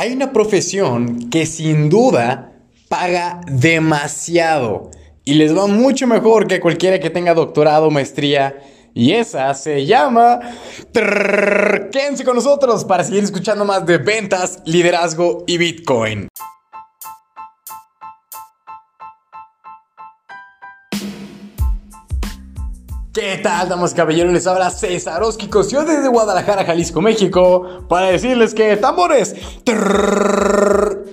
Hay una profesión que sin duda paga demasiado y les va mucho mejor que cualquiera que tenga doctorado, maestría. Y esa se llama... Quédense con nosotros para seguir escuchando más de ventas, liderazgo y Bitcoin. ¿Qué tal, damas caballeros? Les habla César Osquicos, desde Guadalajara, Jalisco, México, para decirles que tambores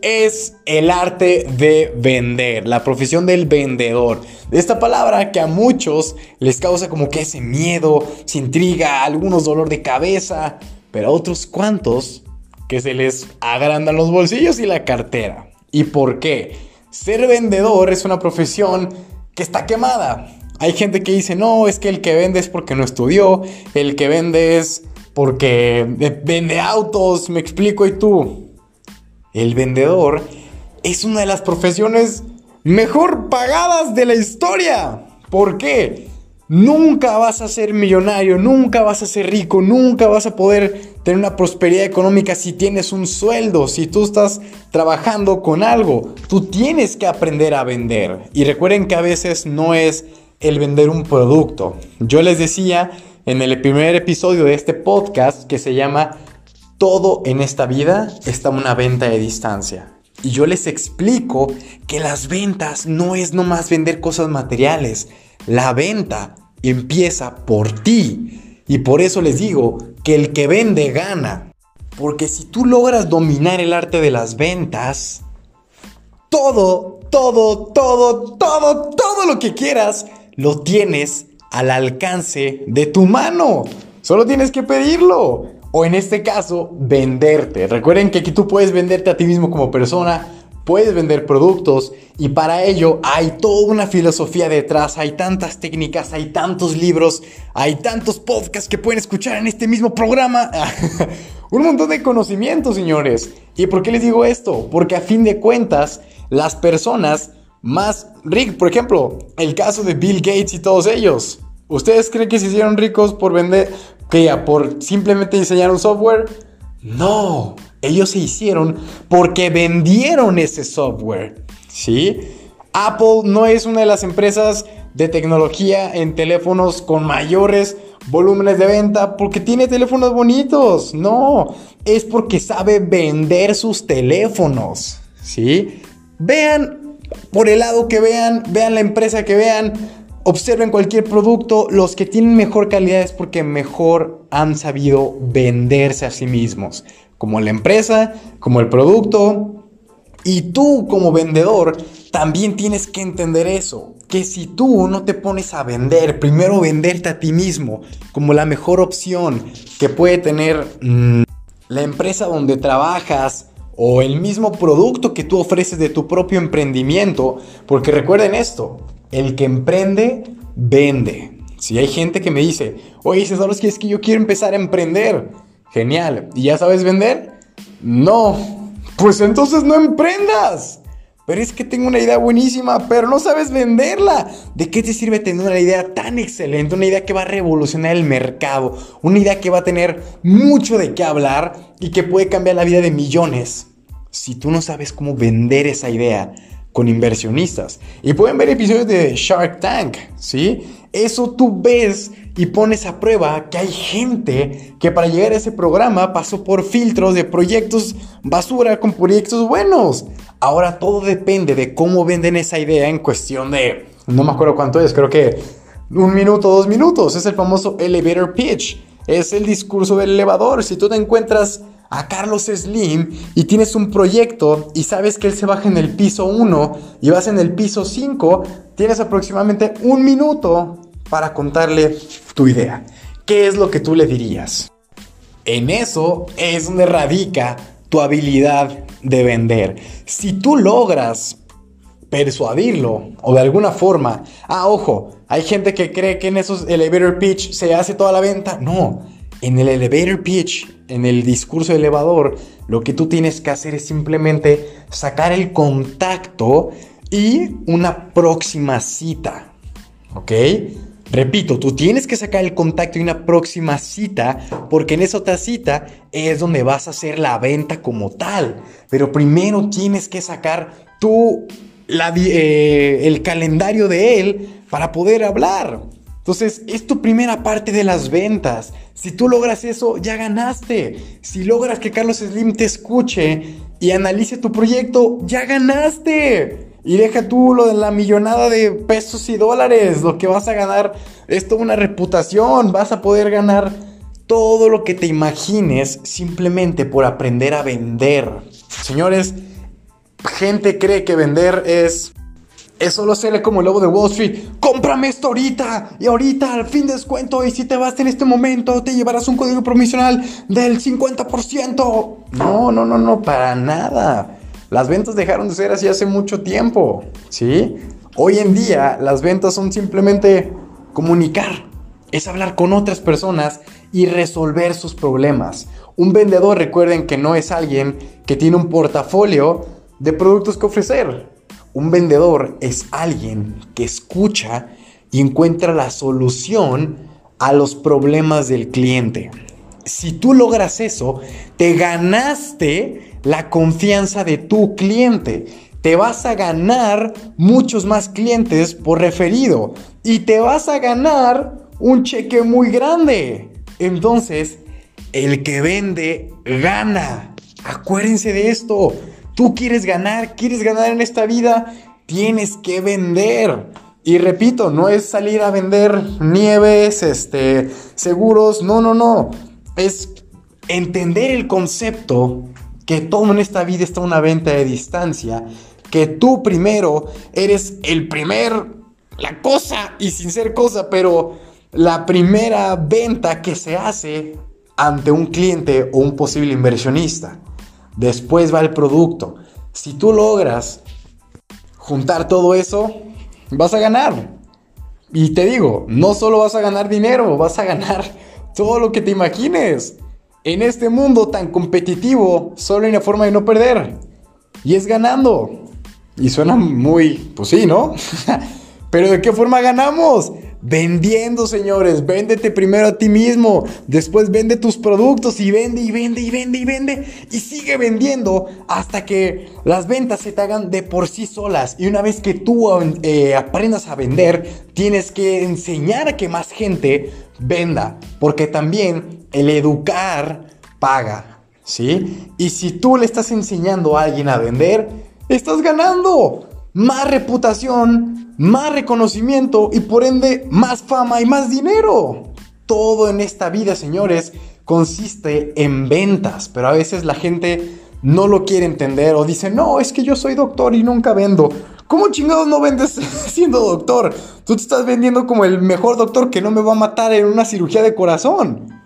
es el arte de vender, la profesión del vendedor. De esta palabra que a muchos les causa como que ese miedo, se intriga, algunos dolor de cabeza, pero a otros cuantos que se les agrandan los bolsillos y la cartera. ¿Y por qué? Ser vendedor es una profesión que está quemada hay gente que dice, no, es que el que vende es porque no estudió, el que vende es porque vende autos, me explico, y tú. El vendedor es una de las profesiones mejor pagadas de la historia. ¿Por qué? Nunca vas a ser millonario, nunca vas a ser rico, nunca vas a poder tener una prosperidad económica si tienes un sueldo, si tú estás trabajando con algo. Tú tienes que aprender a vender. Y recuerden que a veces no es el vender un producto. Yo les decía en el primer episodio de este podcast que se llama Todo en esta vida está una venta de distancia. Y yo les explico que las ventas no es nomás vender cosas materiales. La venta empieza por ti. Y por eso les digo que el que vende gana. Porque si tú logras dominar el arte de las ventas, todo, todo, todo, todo, todo lo que quieras lo tienes al alcance de tu mano. Solo tienes que pedirlo. O en este caso, venderte. Recuerden que aquí tú puedes venderte a ti mismo como persona, puedes vender productos y para ello hay toda una filosofía detrás, hay tantas técnicas, hay tantos libros, hay tantos podcasts que pueden escuchar en este mismo programa. Un montón de conocimientos, señores. ¿Y por qué les digo esto? Porque a fin de cuentas, las personas más ricos. Por ejemplo, el caso de Bill Gates y todos ellos. ¿Ustedes creen que se hicieron ricos por vender, que por simplemente diseñar un software? No, ellos se hicieron porque vendieron ese software. ¿Sí? Apple no es una de las empresas de tecnología en teléfonos con mayores volúmenes de venta porque tiene teléfonos bonitos. No, es porque sabe vender sus teléfonos. ¿Sí? Vean por el lado que vean, vean la empresa que vean, observen cualquier producto, los que tienen mejor calidad es porque mejor han sabido venderse a sí mismos, como la empresa, como el producto. Y tú como vendedor también tienes que entender eso, que si tú no te pones a vender, primero venderte a ti mismo como la mejor opción que puede tener mm, la empresa donde trabajas, o el mismo producto que tú ofreces de tu propio emprendimiento, porque recuerden esto, el que emprende, vende. Si hay gente que me dice, oye César, que es que yo quiero empezar a emprender, genial, ¿y ya sabes vender? No, pues entonces no emprendas. Pero es que tengo una idea buenísima, pero no sabes venderla. ¿De qué te sirve tener una idea tan excelente? Una idea que va a revolucionar el mercado. Una idea que va a tener mucho de qué hablar y que puede cambiar la vida de millones. Si tú no sabes cómo vender esa idea con inversionistas. Y pueden ver episodios de Shark Tank, ¿sí? Eso tú ves y pones a prueba que hay gente que para llegar a ese programa pasó por filtros de proyectos basura con proyectos buenos. Ahora todo depende de cómo venden esa idea en cuestión de, no me acuerdo cuánto es, creo que un minuto, dos minutos. Es el famoso elevator pitch. Es el discurso del elevador. Si tú te encuentras a Carlos Slim y tienes un proyecto y sabes que él se baja en el piso 1 y vas en el piso 5, tienes aproximadamente un minuto para contarle tu idea. ¿Qué es lo que tú le dirías? En eso es donde radica tu habilidad de vender. Si tú logras persuadirlo o de alguna forma, ah, ojo, hay gente que cree que en esos elevator pitch se hace toda la venta. No, en el elevator pitch, en el discurso elevador, lo que tú tienes que hacer es simplemente sacar el contacto y una próxima cita. ¿Ok? Repito, tú tienes que sacar el contacto y una próxima cita, porque en esa otra cita es donde vas a hacer la venta como tal. Pero primero tienes que sacar tú eh, el calendario de él para poder hablar. Entonces, es tu primera parte de las ventas. Si tú logras eso, ya ganaste. Si logras que Carlos Slim te escuche y analice tu proyecto, ya ganaste. Y deja tú lo de la millonada de pesos y dólares. Lo que vas a ganar es toda una reputación. Vas a poder ganar todo lo que te imagines simplemente por aprender a vender. Señores, gente cree que vender es... Es solo serle como el lobo de Wall Street. Cómprame esto ahorita. Y ahorita al fin descuento. Y si te vas en este momento, te llevarás un código promocional del 50%. No, no, no, no, para nada. Las ventas dejaron de ser así hace mucho tiempo, ¿sí? Hoy en día las ventas son simplemente comunicar, es hablar con otras personas y resolver sus problemas. Un vendedor, recuerden que no es alguien que tiene un portafolio de productos que ofrecer. Un vendedor es alguien que escucha y encuentra la solución a los problemas del cliente. Si tú logras eso, te ganaste la confianza de tu cliente. Te vas a ganar muchos más clientes por referido y te vas a ganar un cheque muy grande. Entonces, el que vende gana. Acuérdense de esto. Tú quieres ganar, quieres ganar en esta vida, tienes que vender. Y repito, no es salir a vender nieves, este, seguros, no, no, no. Es entender el concepto que todo en esta vida está una venta de distancia, que tú primero eres el primer, la cosa y sin ser cosa, pero la primera venta que se hace ante un cliente o un posible inversionista. Después va el producto. Si tú logras juntar todo eso, vas a ganar. Y te digo, no solo vas a ganar dinero, vas a ganar todo lo que te imagines. En este mundo tan competitivo, solo hay una forma de no perder. Y es ganando. Y suena muy, pues sí, ¿no? Pero ¿de qué forma ganamos? Vendiendo, señores. Véndete primero a ti mismo. Después vende tus productos y vende y vende y vende y vende. Y sigue vendiendo hasta que las ventas se te hagan de por sí solas. Y una vez que tú eh, aprendas a vender, tienes que enseñar a que más gente venda. Porque también el educar paga, ¿sí? Y si tú le estás enseñando a alguien a vender, estás ganando más reputación, más reconocimiento y por ende más fama y más dinero. Todo en esta vida, señores, consiste en ventas, pero a veces la gente no lo quiere entender o dice, no, es que yo soy doctor y nunca vendo. ¿Cómo chingados no vendes siendo doctor? Tú te estás vendiendo como el mejor doctor que no me va a matar en una cirugía de corazón.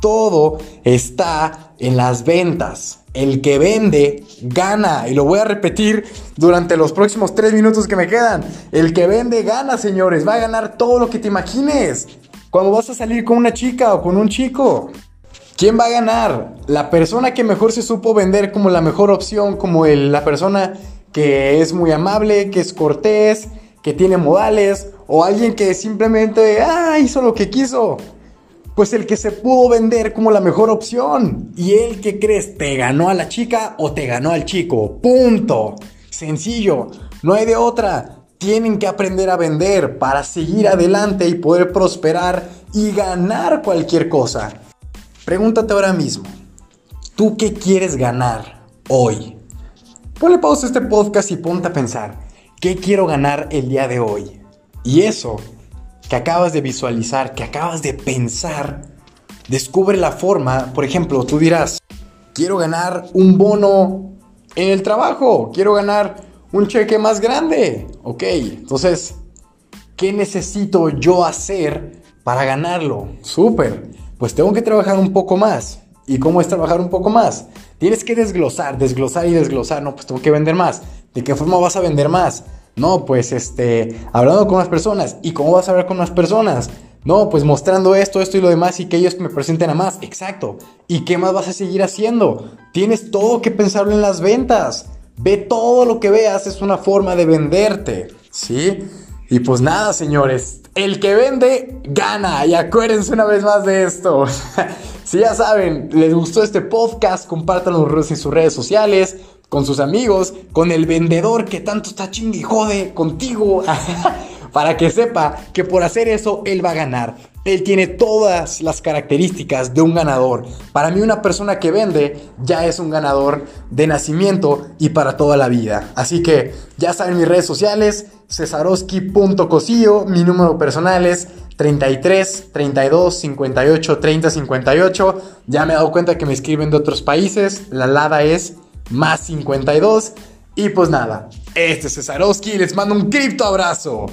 Todo está en las ventas. El que vende gana. Y lo voy a repetir durante los próximos tres minutos que me quedan. El que vende gana, señores. Va a ganar todo lo que te imagines. Cuando vas a salir con una chica o con un chico. ¿Quién va a ganar? La persona que mejor se supo vender como la mejor opción, como la persona que es muy amable, que es cortés, que tiene modales, o alguien que simplemente ah, hizo lo que quiso. Pues el que se pudo vender como la mejor opción. ¿Y el que crees? ¿Te ganó a la chica o te ganó al chico? Punto. Sencillo. No hay de otra. Tienen que aprender a vender para seguir adelante y poder prosperar y ganar cualquier cosa. Pregúntate ahora mismo. ¿Tú qué quieres ganar hoy? Ponle pausa a este podcast y ponte a pensar. ¿Qué quiero ganar el día de hoy? Y eso que acabas de visualizar, que acabas de pensar, descubre la forma, por ejemplo, tú dirás, quiero ganar un bono en el trabajo, quiero ganar un cheque más grande, ok, entonces, ¿qué necesito yo hacer para ganarlo? Súper, pues tengo que trabajar un poco más. ¿Y cómo es trabajar un poco más? Tienes que desglosar, desglosar y desglosar. No, pues tengo que vender más. ¿De qué forma vas a vender más? No, pues este, hablando con las personas. ¿Y cómo vas a hablar con las personas? No, pues mostrando esto, esto y lo demás y que ellos me presenten a más. Exacto. ¿Y qué más vas a seguir haciendo? Tienes todo que pensarlo en las ventas. Ve todo lo que veas, es una forma de venderte. ¿Sí? Y pues nada, señores. el que vende, gana. Y acuérdense una vez más de esto. si ya saben, les gustó este podcast, compártanlo en sus redes sociales, con sus amigos, con el vendedor que tanto está chingue jode contigo. para que sepa que por hacer eso él va a ganar. Él tiene todas las características de un ganador. Para mí una persona que vende ya es un ganador de nacimiento y para toda la vida. Así que ya saben mis redes sociales, cesarowski.cosillo, mi número personal es 33 32 58 30 58. Ya me he dado cuenta que me escriben de otros países. La LADA es más 52. Y pues nada, este es Cesarowski les mando un cripto abrazo.